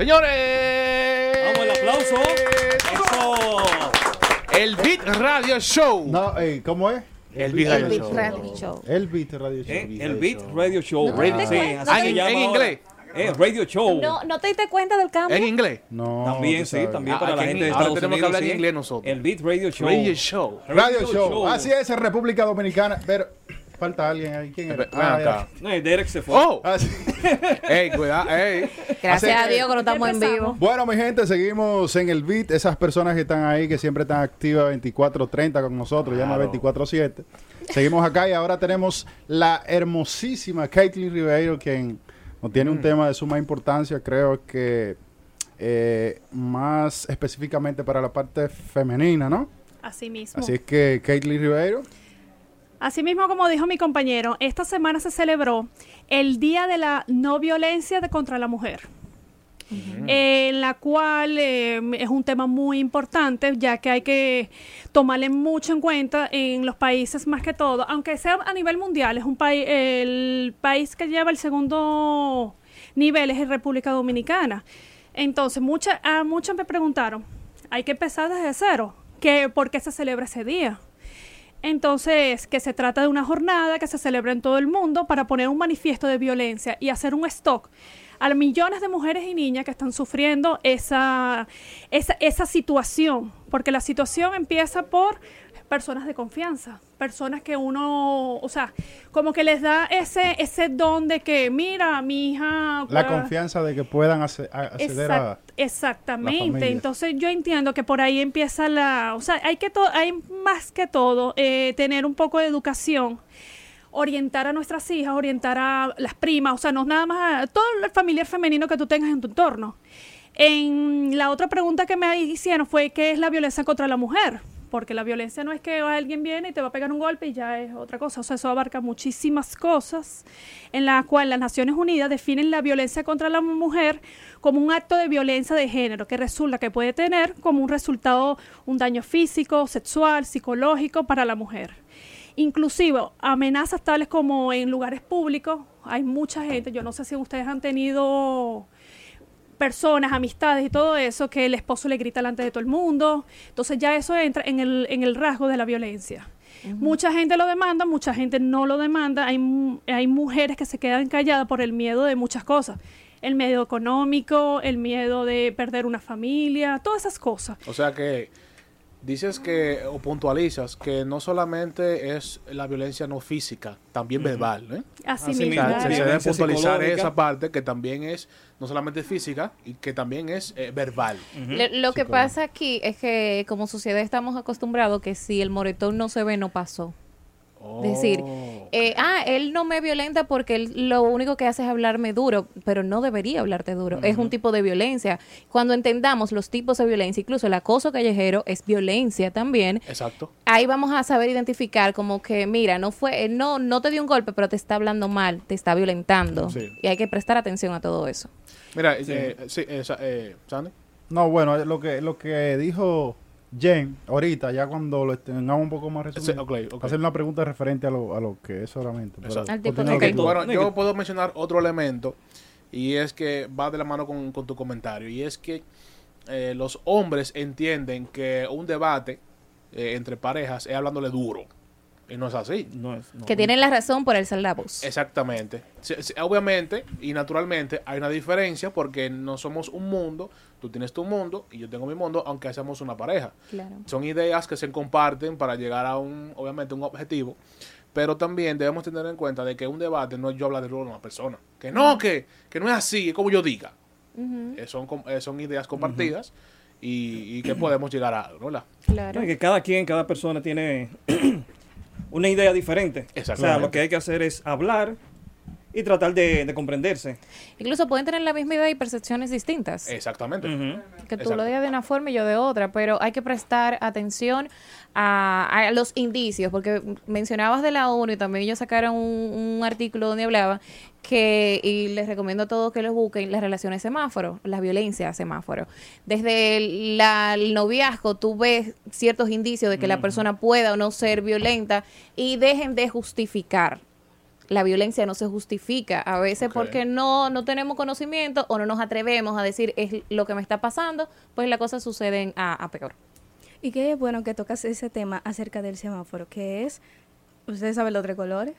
Señores. Vamos, el aplauso. Eso. El Beat Radio Show. No, ey, ¿cómo es? El Beat El Radio Beat Show. Radio Show. El Beat Radio Show. Eh, el Beat Radio Show. No, Sí, así llama en inglés. Eh, Radio Show. No, ¿No te diste cuenta del cambio? En inglés. No. También, sí, también Ah, para la gente de ahora Estados tenemos que hablar en inglés nosotros. El Beat Radio Show. Radio Show. Radio Show. Así es, en República Dominicana. Pero falta alguien ahí. ¿Quién era? Ah, acá. No, Derek se fue. Oh. Ah, sí. Ey, cuidado. Ey. Gracias Así a Dios que no estamos en vivo. Bueno, mi gente, seguimos en el beat. Esas personas que están ahí, que siempre están activas 24-30 con nosotros, Claro. 24-7. Seguimos acá y ahora tenemos la hermosísima Caitlyn Ribeiro, quien nos tiene un tema de suma importancia, creo que eh, más específicamente para la parte femenina, ¿no? Así mismo. Así es que Caitlyn Ribeiro, Asimismo, como dijo mi compañero, esta semana se celebró el Día de la No Violencia de contra la Mujer, en la cual eh, es un tema muy importante, ya que hay que tomarle mucho en cuenta en los países más que todo, aunque sea a nivel mundial, es un país, el país que lleva el segundo nivel es en República Dominicana. Entonces, mucha, a muchos me preguntaron, hay que empezar desde cero, que, ¿por qué se celebra ese día? Entonces, que se trata de una jornada que se celebra en todo el mundo para poner un manifiesto de violencia y hacer un stock a millones de mujeres y niñas que están sufriendo esa, esa, esa situación, porque la situación empieza por personas de confianza, personas que uno, o sea, como que les da ese, ese don de que, mira, mi hija... la confianza de que puedan acceder a... Exact- exactamente. Entonces yo entiendo que por ahí empieza la, o sea, hay que to- hay más que todo eh, tener un poco de educación, orientar a nuestras hijas, orientar a las primas, o sea, no nada más a todo el familiar femenino que tú tengas en tu entorno. En la otra pregunta que me hicieron fue qué es la violencia contra la mujer. Porque la violencia no es que alguien viene y te va a pegar un golpe y ya es otra cosa. O sea, eso abarca muchísimas cosas en la cual las Naciones Unidas definen la violencia contra la mujer como un acto de violencia de género que resulta que puede tener como un resultado un daño físico, sexual, psicológico para la mujer. Inclusive amenazas tales como en lugares públicos, hay mucha gente, yo no sé si ustedes han tenido personas, amistades y todo eso, que el esposo le grita delante de todo el mundo. Entonces ya eso entra en el, en el rasgo de la violencia. Mucha gente lo demanda, mucha gente no lo demanda. Hay, mu- hay mujeres que se quedan calladas por el miedo de muchas cosas. El miedo económico, el miedo de perder una familia, todas esas cosas. O sea que dices que, o puntualizas, que no solamente es la violencia no física, también verbal, ¿eh? Así, Así mismo. Claro. se, se debe puntualizar esa parte que también es no solamente física y que también es eh, verbal. Lo, lo que pasa aquí es que como sociedad estamos acostumbrados que si el moretón no se ve, no pasó. Es decir, Oh. Eh, ah, él no me violenta porque él lo único que hace es hablarme duro, pero no debería hablarte duro. Es un tipo de violencia. Cuando entendamos los tipos de violencia, incluso el acoso callejero es violencia también. Exacto. Ahí vamos a saber identificar como que, mira, no fue, él no, no te dio un golpe, pero te está hablando mal, te está violentando. Sí. Y hay que prestar atención a todo eso. Mira, eh, sí, eh, eh, Sandy. No, bueno, lo que, lo que dijo Jen ahorita, ya cuando lo tengamos un poco más resumido, Sí, ok, ok. hacer una pregunta referente a lo, a lo que es solamente. Bueno, No, yo puedo mencionar otro elemento y es que va de la mano con, con tu comentario y es que eh, los hombres entienden que un debate eh, entre parejas es hablándole duro y no es así. No es, no. Que tienen la razón por alzar la voz. Exactamente. Sí, sí, obviamente y naturalmente hay una diferencia porque no somos un mundo, tú tienes tu mundo y yo tengo mi mundo, aunque hacemos una pareja. Claro. Son ideas que se comparten para llegar a un, obviamente, un objetivo. Pero también debemos tener en cuenta de que un debate no es yo hablar de luego una persona. Que no, que, que no es así, es como yo diga. Eh, son, eh, son ideas compartidas y, y que podemos llegar a algo, ¿verdad? Claro. No, y que cada quien, cada persona tiene una idea diferente. O sea, Exactamente. lo que hay que hacer es hablar y tratar de, de comprenderse. Incluso pueden tener la misma idea y percepciones distintas. Exactamente. Que tú exacto. lo digas de una forma y yo de otra, pero hay que prestar atención a, a los indicios, porque mencionabas de la ONU y también ellos sacaron un, un artículo donde hablaba que, y les recomiendo a todos que los busquen, las relaciones semáforo, la violencia semáforo. Desde el, la- el noviazgo tú ves ciertos indicios de que la persona pueda o no ser violenta y dejen de justificar la violencia no se justifica. A veces porque no, no tenemos conocimiento o no nos atrevemos a decir es lo que me está pasando, pues las cosas suceden a, a peor. Y qué bueno que tocas ese tema acerca del semáforo, que es, ustedes saben los tres colores,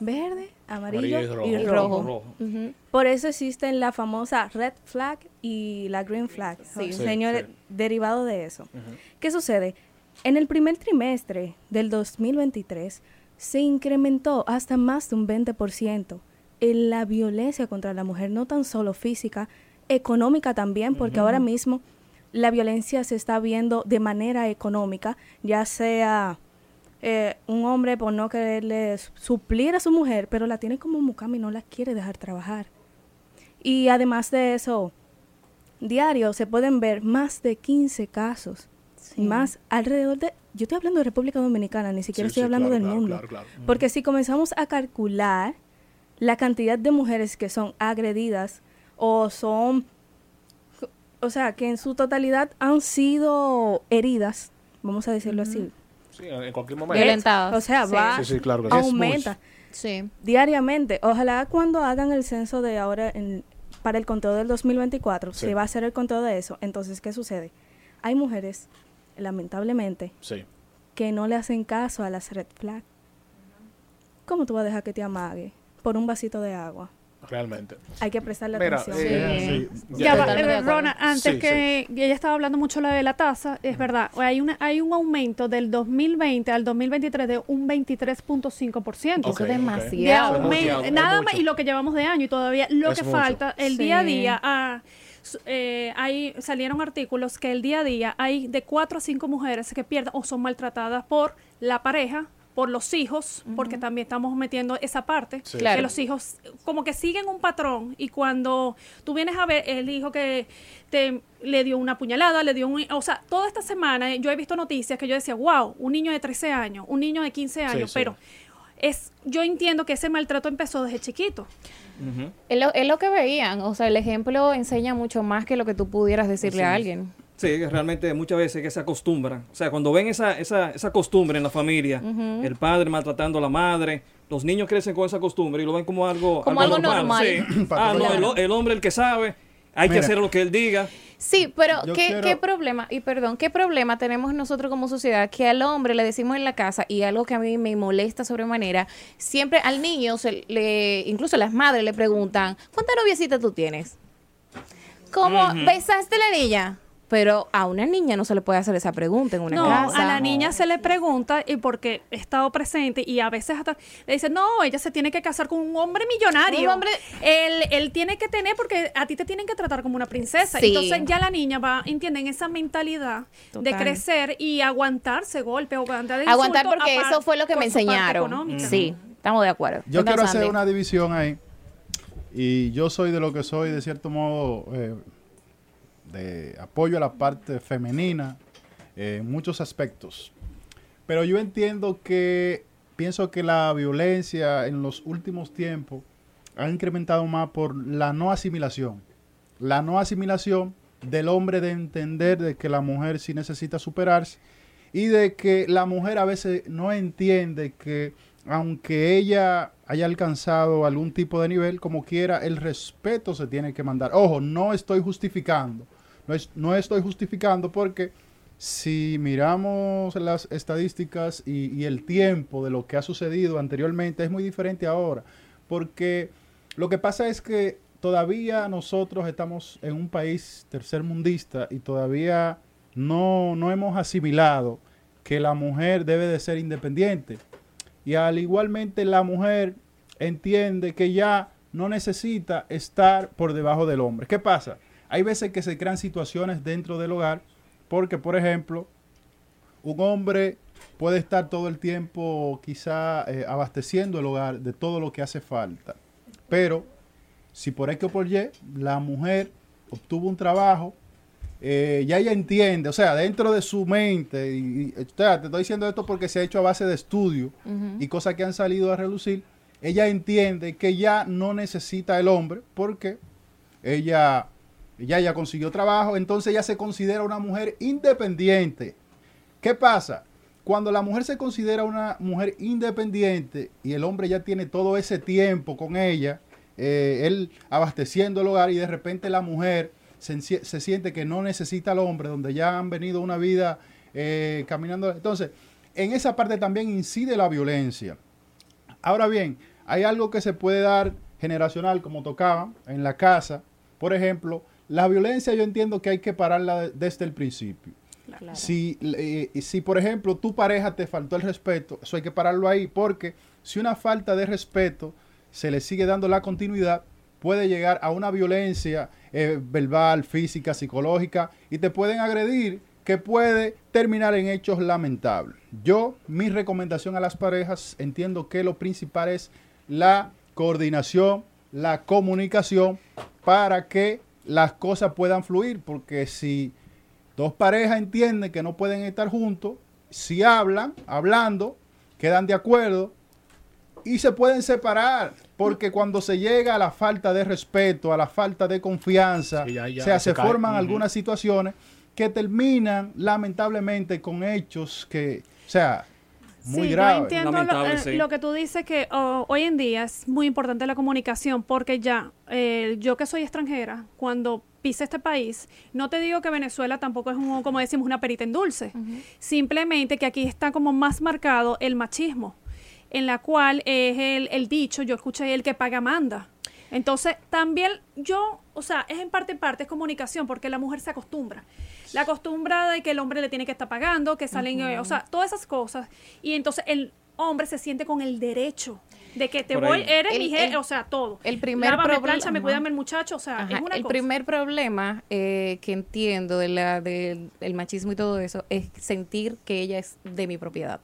verde, amarillo, Amarillo y y rojo. rojo. Rojo. Por eso existen la famosa red flag y la green flag. Sí. Sí, Señores, sí. derivado de eso. ¿Qué sucede? En el primer trimestre del 2023 se incrementó hasta más de un 20% en la violencia contra la mujer, no tan solo física, económica también, porque ahora mismo la violencia se está viendo de manera económica, ya sea eh, un hombre por no quererle suplir a su mujer, pero la tiene como mucama y no la quiere dejar trabajar. Y además de eso, diario se pueden ver más de 15 casos, más alrededor de... Yo estoy hablando de República Dominicana, ni siquiera Sí, estoy sí, hablando claro, del claro, mundo. claro, claro. Porque si comenzamos a calcular la cantidad de mujeres que son agredidas o son, o sea, que en su totalidad han sido heridas, vamos a decirlo así. Sí, en cualquier momento. Violentadas. O sea, Sí. va, Sí, sí, claro que sí. aumenta Sí. diariamente. Ojalá cuando hagan el censo de ahora en- para el conteo del 2024, Sí. se va a hacer el conteo de eso. Entonces, ¿qué sucede? Hay mujeres, lamentablemente, Sí. que no le hacen caso a las red flags. ¿Cómo tú vas a dejar que te amague por un vasito de agua? Realmente. Hay que prestarle Mira, atención. eh, Sí. Ya va, Totalmente de acuerdo. Rona, antes Sí, que ella estaba hablando mucho la de la tasa, es verdad, hay una hay un aumento del 2020 al 2023 de un 23.5%. Ok, Eso es. De demasiado. Es aumen- demasiado, es nada más y lo que llevamos de año y todavía lo Es que mucho. falta el Sí. día a día ah, eh, hay salieron artículos que el día a día hay de cuatro a cinco mujeres que pierden o son maltratadas por la pareja por los hijos, porque también estamos metiendo esa parte, Sí. Claro. que los hijos como que siguen un patrón y cuando tú vienes a ver el hijo que te le dio una puñalada, le dio un, o sea, toda esta semana yo he visto noticias que yo decía, wow, un niño de 13 años, un niño de 15 años, sí. pero es, yo entiendo que ese maltrato empezó desde chiquito. Es lo, es lo que veían. O sea, el ejemplo enseña mucho más que lo que tú pudieras decirle a alguien. Sí, realmente muchas veces que se acostumbran. O sea, cuando ven esa, esa, esa costumbre en la familia, el padre maltratando a la madre, los niños crecen con esa costumbre y lo ven como algo, Como algo normal. Sí. ah, no, el, el hombre el que sabe, hay que hacer lo que él diga. Sí, pero ¿qué, quiero- ¿qué problema? Y perdón, ¿qué problema tenemos nosotros como sociedad que al hombre le decimos en la casa y algo que a mí me molesta sobremanera, siempre al niño, se le, incluso las madres le preguntan, ¿cuántas noviecitas tú tienes? ¿Cómo besaste la niña? Pero a una niña no se le puede hacer esa pregunta en una No, casa. a la niña se le pregunta y porque he estado presente y a veces hasta le dicen, no, ella se tiene que casar con un hombre millonario. Un hombre- Él, él tiene que tener porque a ti te tienen que tratar como una princesa. Sí. Entonces ya la niña va, entienden, esa mentalidad de crecer y aguantarse golpe o aguantar Aguantar porque eso fue lo que me enseñaron. Sí, estamos de acuerdo. Yo quiero hacer Andy. una división ahí. Y yo soy de lo que soy, de cierto modo, eh, de apoyo a la parte femenina eh, en muchos aspectos. Pero yo entiendo que pienso que la violencia en los últimos tiempos ha incrementado más por la no asimilación. La no asimilación del hombre de entender de que la mujer sí necesita superarse y de que la mujer a veces no entiende que aunque ella haya alcanzado algún tipo de nivel, como quiera, el respeto se tiene que mandar. Ojo, no estoy justificando, no, es- no estoy justificando porque si miramos las estadísticas y, y el tiempo de lo que ha sucedido anteriormente, es muy diferente ahora, porque lo que pasa es que todavía nosotros estamos en un país tercermundista y todavía no, no hemos asimilado que la mujer debe de ser independiente. Y al igualmente la mujer entiende que ya no necesita estar por debajo del hombre. ¿Qué pasa? Hay veces que se crean situaciones dentro del hogar porque, por ejemplo, un hombre puede estar todo el tiempo quizá eh, abasteciendo el hogar de todo lo que hace falta. Pero si por X o por Y la mujer obtuvo un trabajo, eh, ya ella entiende, o sea, dentro de su mente, y, y, o sea, te estoy diciendo esto porque se ha hecho a base de estudio y cosas que han salido a relucir, ella entiende que ya no necesita el hombre porque ella ya, ya consiguió trabajo, entonces ella se considera una mujer independiente. ¿Qué pasa? cuando la mujer se considera una mujer independiente y el hombre ya tiene todo ese tiempo con ella, eh, él abasteciendo el hogar y de repente la mujer se, se siente que no necesita al hombre, donde ya han venido una vida eh, caminando. Entonces, en esa parte también incide la violencia. Ahora bien, hay algo que se puede dar generacional, como tocaba, en la casa. Por ejemplo, la violencia yo entiendo que hay que pararla de- desde el principio. Claro. Si, eh, si, por ejemplo, tu pareja te faltó el respeto, eso hay que pararlo ahí, porque si una falta de respeto se le sigue dando la continuidad, puede llegar a una violencia eh, verbal, física, psicológica, y te pueden agredir que puede terminar en hechos lamentables. Yo, mi recomendación a las parejas, entiendo que lo principal es la coordinación, la comunicación, para que las cosas puedan fluir, porque si dos parejas entienden que no pueden estar juntos, si hablan, hablando, quedan de acuerdo y se pueden separar, porque cuando se llega a la falta de respeto, a la falta de confianza, Sí, ya- ya o sea, se se forman algunas situaciones que terminan lamentablemente con hechos que, o sea, muy sí. Yo entiendo lo, eh, sí. lo que tú dices que oh, hoy en día es muy importante la comunicación porque ya, eh, yo que soy extranjera, cuando pise este país, no te digo que Venezuela tampoco es, un, como decimos, una perita en dulce. Simplemente que aquí está como más marcado el machismo, en la cual es el, el dicho, yo escuché el que paga manda. Entonces, también yo, o sea, es en parte en parte, es comunicación, porque la mujer se acostumbra. La acostumbra de que el hombre le tiene que estar pagando, que salen, eh, o sea, todas esas cosas. Y entonces el hombre se siente con el derecho de que te Por voy, ahí. eres El- mi jefe, o sea, todo. el primer problema- cuídame el muchacho, o sea, Ajá, es una el cosa. primer problema eh, que entiendo de la, del el machismo y todo eso es sentir que ella es de mi propiedad.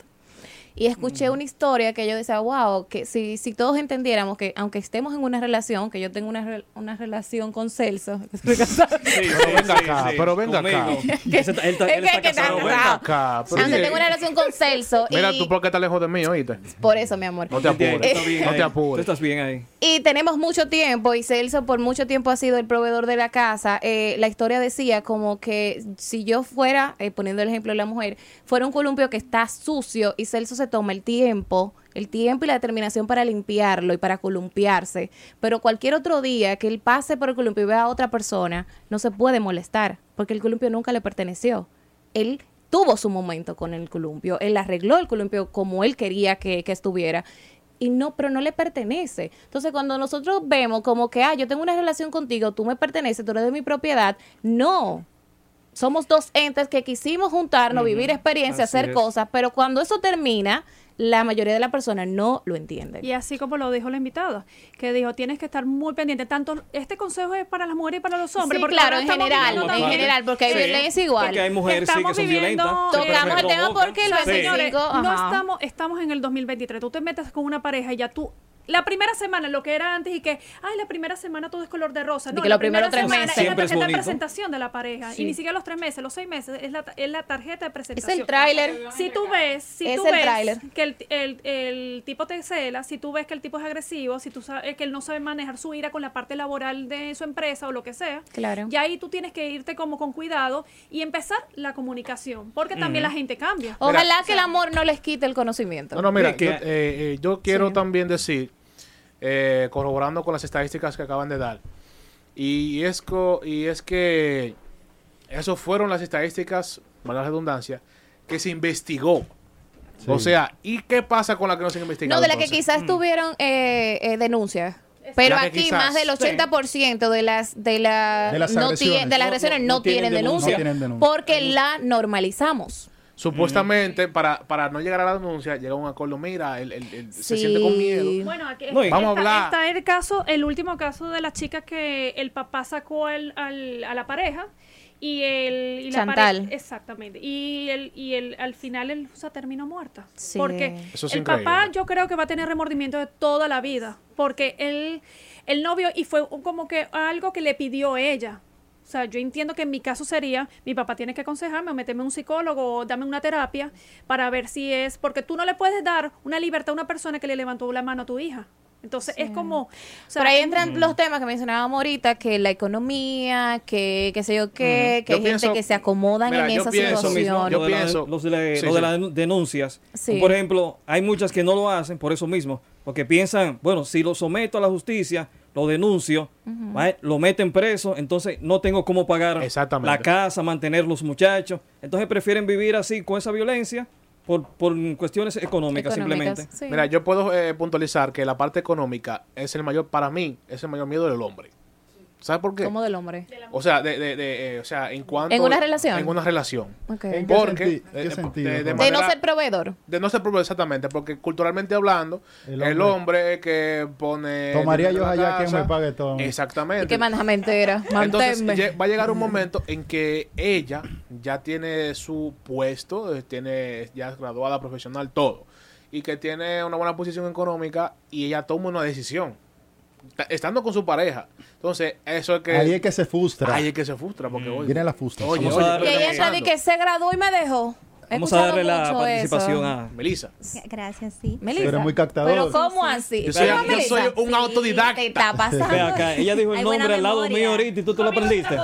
Y escuché una historia que yo decía, wow, que si, si todos entendiéramos que aunque estemos en una relación, que yo tengo una, re- una relación con Celso, que Sí, Pero venga sí, acá, sí, pero venga acá. está- él él Es está que- que casado. está Venga acá. pero aunque tengo una relación con Celso, Mira, y tú por qué estás lejos de mí, oíste. por eso, mi amor. No te apures. No te apures. Tú estás bien ahí. Y tenemos mucho tiempo y Celso por mucho tiempo ha sido el proveedor de la casa. Eh, la historia decía como que si yo fuera, eh, poniendo el ejemplo de la mujer, fuera un columpio que está sucio y Celso se toma el tiempo, el tiempo y la determinación para limpiarlo y para columpiarse, pero cualquier otro día que él pase por el columpio y vea a otra persona, no se puede molestar porque el columpio nunca le perteneció. Él tuvo su momento con el columpio, él arregló el columpio como él quería que, estuviera y no, pero no le pertenece. Entonces, cuando nosotros vemos como que, ah, yo tengo una relación contigo, tú me perteneces, tú eres de mi propiedad, no. Somos dos entes que quisimos juntarnos, vivir experiencias, hacer es. cosas, pero cuando eso termina, la mayoría de las personas no lo entienden. Y así como lo dijo la invitada, que dijo, tienes que estar muy pendiente. Tanto este consejo es para las mujeres y para los hombres. sí, porque claro, en general, en también- general, porque hay Sí. violencia igual. Porque hay mujeres sí que Estamos son viviendo- violentas. Tocamos el tema porque el señores, Ajá. no estamos, estamos en el 2023. Tú te metes con una pareja y ya tú. La primera semana, lo que era antes y que, ay, la primera semana todo es color de rosa. Y No, que la los primeros primera tres semana meses. Es la es tarjeta de presentación de la pareja. Sí. Y ni siquiera los tres meses, los seis meses. Es la, es la tarjeta de Es presentación. el tráiler. Si tú ves, si Es tú el ves que el, el, el tipo te cela, si tú ves que el tipo es agresivo, si tú sabes que él no sabe manejar su ira con la parte laboral de su empresa o lo que sea, Claro. ya ahí tú tienes que irte como con cuidado y empezar la comunicación, porque también la gente cambia. Ojalá que el amor no les quite el conocimiento. No, no, mira, Sí, que- yo, eh, eh, yo quiero Sí. también decir, eh, corroborando con las estadísticas que acaban de dar, y, es, co- y es que eso fueron las estadísticas, para la redundancia, que se investigó. O sea, ¿y qué pasa con la que no se han investigado? No, de la que quizás tuvieron eh, eh, denuncias. Pero aquí quizás, más del 80% de las de, la, De las no de las No, agresiones no, no, no tienen tienen denuncia. denuncia, No tienen denuncia. porque la normalizamos. Supuestamente, para, para no llegar a la denuncia, llega a un acuerdo, mira, él, él- él se siente con miedo. Bueno, aquí No, Vamos a está, hablar. está el caso, el último caso de la chica que el papá sacó al, al- a la pareja y el y la Chantal. pareja exactamente y el y el al final él o sea, terminó muerta Sí. porque Eso es el increíble. papá yo creo que va a tener remordimiento de toda la vida porque él el novio y fue un- como que algo que le pidió ella o sea, yo entiendo que en mi caso sería, mi papá tiene que aconsejarme o meterme un psicólogo o dame una terapia para ver si es, porque tú no le puedes dar una libertad a una persona que le levantó la mano a tu hija. Entonces es como... o sea, Por ahí entran los temas que mencionábamos ahorita, que la economía, que qué sé yo qué, que Yo hay gente que se acomodan Mira, en yo esa pienso Eso mismo, situación. Yo lo de, la- pienso- los de la- Sí, lo de sí. las denuncias. Sí. Por ejemplo, hay muchas que no lo hacen por eso mismo, porque piensan, bueno, si lo someto a la justicia, lo denuncio, ¿vale? lo meten preso, entonces no tengo cómo pagar la casa, mantener los muchachos. Entonces prefieren vivir así con esa violencia por, por cuestiones económicas, Económicas, simplemente. sí. Mira, yo puedo eh, puntualizar que la parte económica es el mayor, para mí, es el mayor miedo del hombre. ¿Sabes por qué? Como del hombre. O sea, de, de, de, eh, o sea, en cuanto... ¿En una relación? En una relación. Ok. ¿En qué, Porque, senti- qué sentido? de- no ser proveedor. De no ser proveedor, exactamente, porque culturalmente hablando, El el hombre. hombre, que pone... Tomaría yo allá quien casa, me pague todo. Exactamente. Y que maneja entera. Entonces va a llegar un momento en que ella ya tiene su puesto, eh, tiene ya es graduada profesional, todo, y que tiene una buena posición económica y ella toma una decisión, estando con su pareja. Entonces, eso es que... Ahí es que se frustra. ahí es que se frustra, porque oye, Viene la frustración. oye, Vamos oye, a darle- Que se graduó y me dejó. He Vamos a darle la participación eso. a... Melissa. Gracias, sí. Melissa. Eres muy captador. Pero ¿cómo así? Yo soy- un Sí, autodidacta. Te está pasando. Ve acá, ella dijo el Hay nombre al lado mío ahorita y tú te lo aprendiste.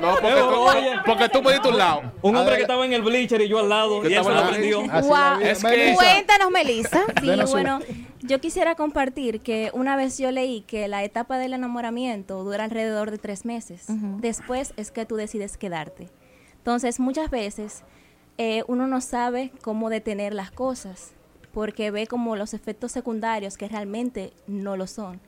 No, porque tú, Oye. porque tú me diste un lado. Un hombre que estaba en el bleacher y yo al lado, y estaba lo en aprendió. bleacher. Así la Guau. vida. Es que- Melissa, Cuéntanos, Melissa. Sí, Denos bueno, yo quisiera compartir que una vez yo leí que la etapa del enamoramiento dura alrededor de tres meses. Después es que tú decides quedarte. Entonces, muchas veces eh, uno no sabe cómo detener las cosas porque ve como los efectos secundarios que realmente no lo son.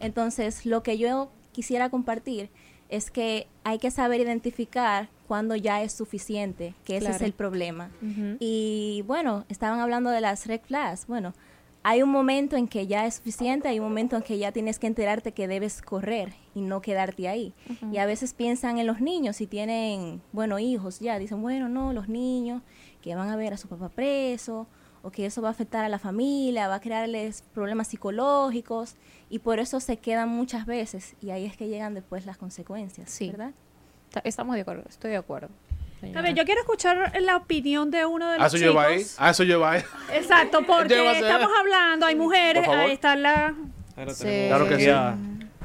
Entonces, lo que yo quisiera compartir es que hay que saber identificar cuando ya es suficiente, que ese es el problema. Y bueno, estaban hablando de las red flags. Bueno, hay un momento en que ya es suficiente, hay un momento en que ya tienes que enterarte que debes correr y no quedarte ahí. Y a veces piensan en los niños, si tienen, bueno, hijos ya, dicen, bueno, no, los niños que van a ver a su papá preso o que eso va a afectar a la familia, va a crearles problemas psicológicos y por eso se quedan muchas veces y ahí es que llegan después las consecuencias, Sí. ¿verdad? Está- Estamos de acuerdo, estoy de acuerdo. A ver, yo quiero escuchar la opinión de uno de los eso chicos. lleva ahí. A eso lleva ahí. Exacto, porque estamos hablando, hay mujeres, ahí está la... Sí. Claro que sí.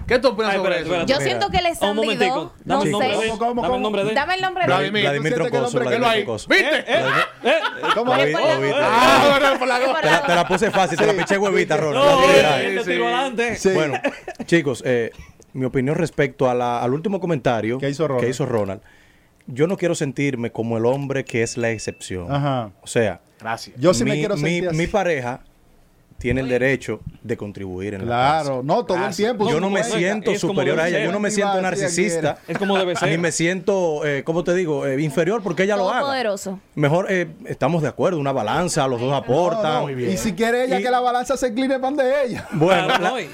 ¿Qué tú opinas Ay, sobre espérate, eso? espérate. Yo Mira. siento que les Un han momentico. no Dame el nombre sé. de él. ¿Cómo, cómo, Dame el nombre de él. Dame el nombre de Vladimir, él. ¿tú Vladimir sientes que el Troncoso, hombre que lo hay? Vladimir Troncoso. ¿Viste? Eh, ¿Cómo? Oíste, por la- oíste. Ah, bueno, por la Te la, te la puse fácil, te la piché huevita, Ronald. No, la él te sí. tiró adelante. Sí. Bueno, chicos, eh, mi opinión respecto a la- al último comentario ¿Qué hizo Ronald? Ronald. Yo no quiero sentirme como el hombre que es la excepción. Ajá. O sea, Gracias. Yo sí me mi, quiero mi- sentir así. mi pareja tiene el derecho de contribuir en la casa. Claro, no, todo el Gracias. tiempo. Yo no me siento es superior a ella, yo no me siento narcisista, Es como debe ser. ni me siento, eh, ¿cómo te digo?, Eh, inferior porque ella lo haga. Todopoderoso. Mejor eh, estamos de acuerdo, una balanza, los dos aportan. no, no. Y si quiere ella Y- que la balanza se incline pan de ella. Bueno, Claro, la- hay,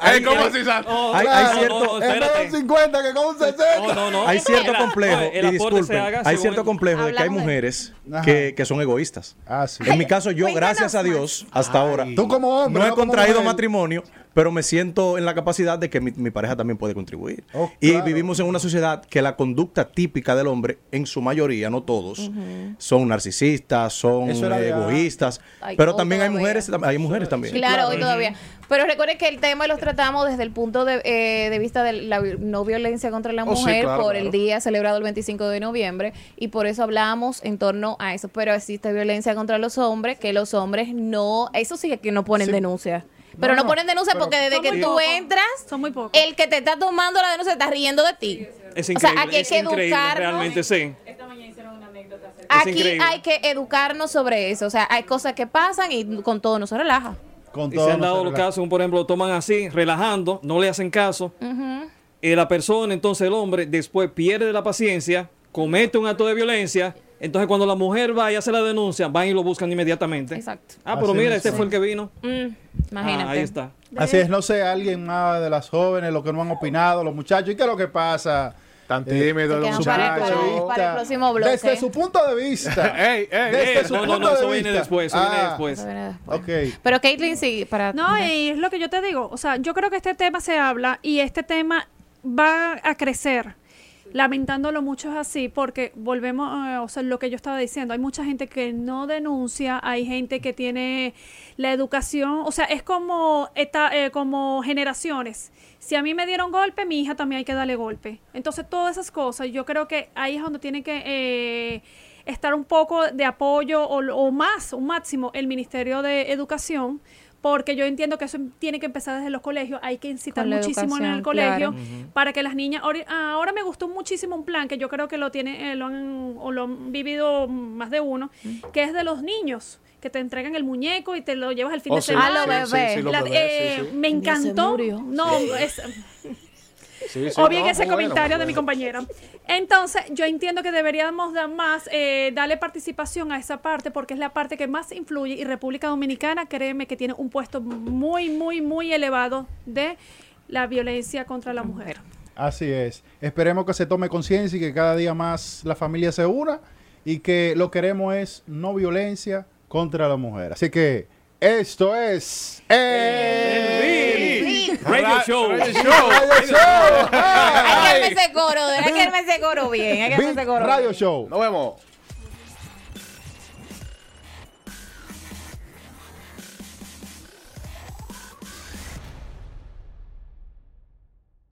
hay- ¿Cómo hay- así, Sam? Oh, Hay- claro, hay cierto- no, espérate. un 50 que con un 60. No, no, no. hay cierto complejo, y disculpen, haga hay cierto complejo de que hay mujeres que, que son egoístas. Ah, sí. En mi caso, yo, gracias a. Dios, hasta ahora, Tú como hombre. no he como contraído matrimonio, pero me siento en la capacidad de que mi, mi pareja también puede contribuir. Oh, y claro. vivimos en una sociedad que la conducta típica del hombre, en su mayoría, no todos, son narcisistas, son egoístas, Ay, pero también hay mujeres, hay mujeres también. Claro, hoy todavía. Pero recuerden que el tema los tratamos desde el punto de, eh, de vista de la no violencia contra la Oh, sí, mujer claro, por claro. el día celebrado el 25 de noviembre y por eso hablamos en torno a eso. Pero existe violencia contra los hombres, que los hombres no, eso sí es que no ponen Sí. denuncia. Pero No, ponen denuncia pero- porque desde que tú entras, Son muy pocos. el que te está tomando la denuncia está riendo de ti. Es O sea, aquí hay es que educarnos. realmente sí. Aquí increíble. hay que educarnos sobre eso. O sea, hay cosas que pasan y con todo no se relaja. Con Y todo se han no dado se los relaja. casos, por ejemplo, lo toman así, relajando, no le hacen caso. Eh, la persona, entonces el hombre, después pierde la paciencia, comete un acto de violencia. Entonces, cuando la mujer va y hace la denuncia, van y lo buscan inmediatamente. Exacto. Ah, pero Así mira, mismo. este fue el que vino. Mm, imagínate. Ah, ahí está. Así es, no sé, alguien más de las jóvenes, lo que no han opinado, los muchachos, ¿y qué es lo que pasa? Tan Eh, tímido quedan para- para- para el próximo bloque. Desde su punto de vista. Ey, ey, Desde ey. su No, no, punto no, de eso viene vista. después, eso viene Ah, después. Eso viene después. Ok. Pero Caitlyn sí, para... No, y es lo que yo te digo. O sea, yo creo que este tema se habla y este tema va a crecer. Lamentándolo mucho es así, porque volvemos, eh, o sea, lo que yo estaba diciendo, hay mucha gente que no denuncia, hay gente que tiene la educación, o sea, es como, eta- eh, como generaciones. Si a mí me dieron golpe, mi hija también hay que darle golpe. Entonces, todas esas cosas, yo creo que ahí es donde tiene que eh, estar un poco de apoyo o, o más, un máximo, el Ministerio de Educación. Porque yo entiendo que eso tiene que empezar desde los colegios, hay que incitar muchísimo en el colegio claro. para que las niñas ah, ahora me gustó muchísimo un plan que yo creo que lo tiene eh, lo han o lo han vivido más de uno que es de los niños que te entregan el muñeco y te lo llevas al fin Oh, de sí, semana A lo sí, bebé. sí, sí, La- eh, sí, sí. me Ya se encantó murió. no es Sí, sí, o bien no, ese bueno, comentario de mi bueno. compañera. Entonces, yo entiendo que deberíamos dar más, eh, darle participación a esa parte, porque es la parte que más influye. Y República Dominicana, créeme que tiene un puesto muy, muy, muy elevado de la violencia contra la mujer. Así es. Esperemos que se tome conciencia y que cada día más la familia se una y que lo que queremos es no violencia contra la mujer. Así que esto es el Radio Show. Radio Show. Radio Show. Hay que armar ese coro, hay que armar ese coro bien, hay que Big ese coro Radio. Show. Nos vemos.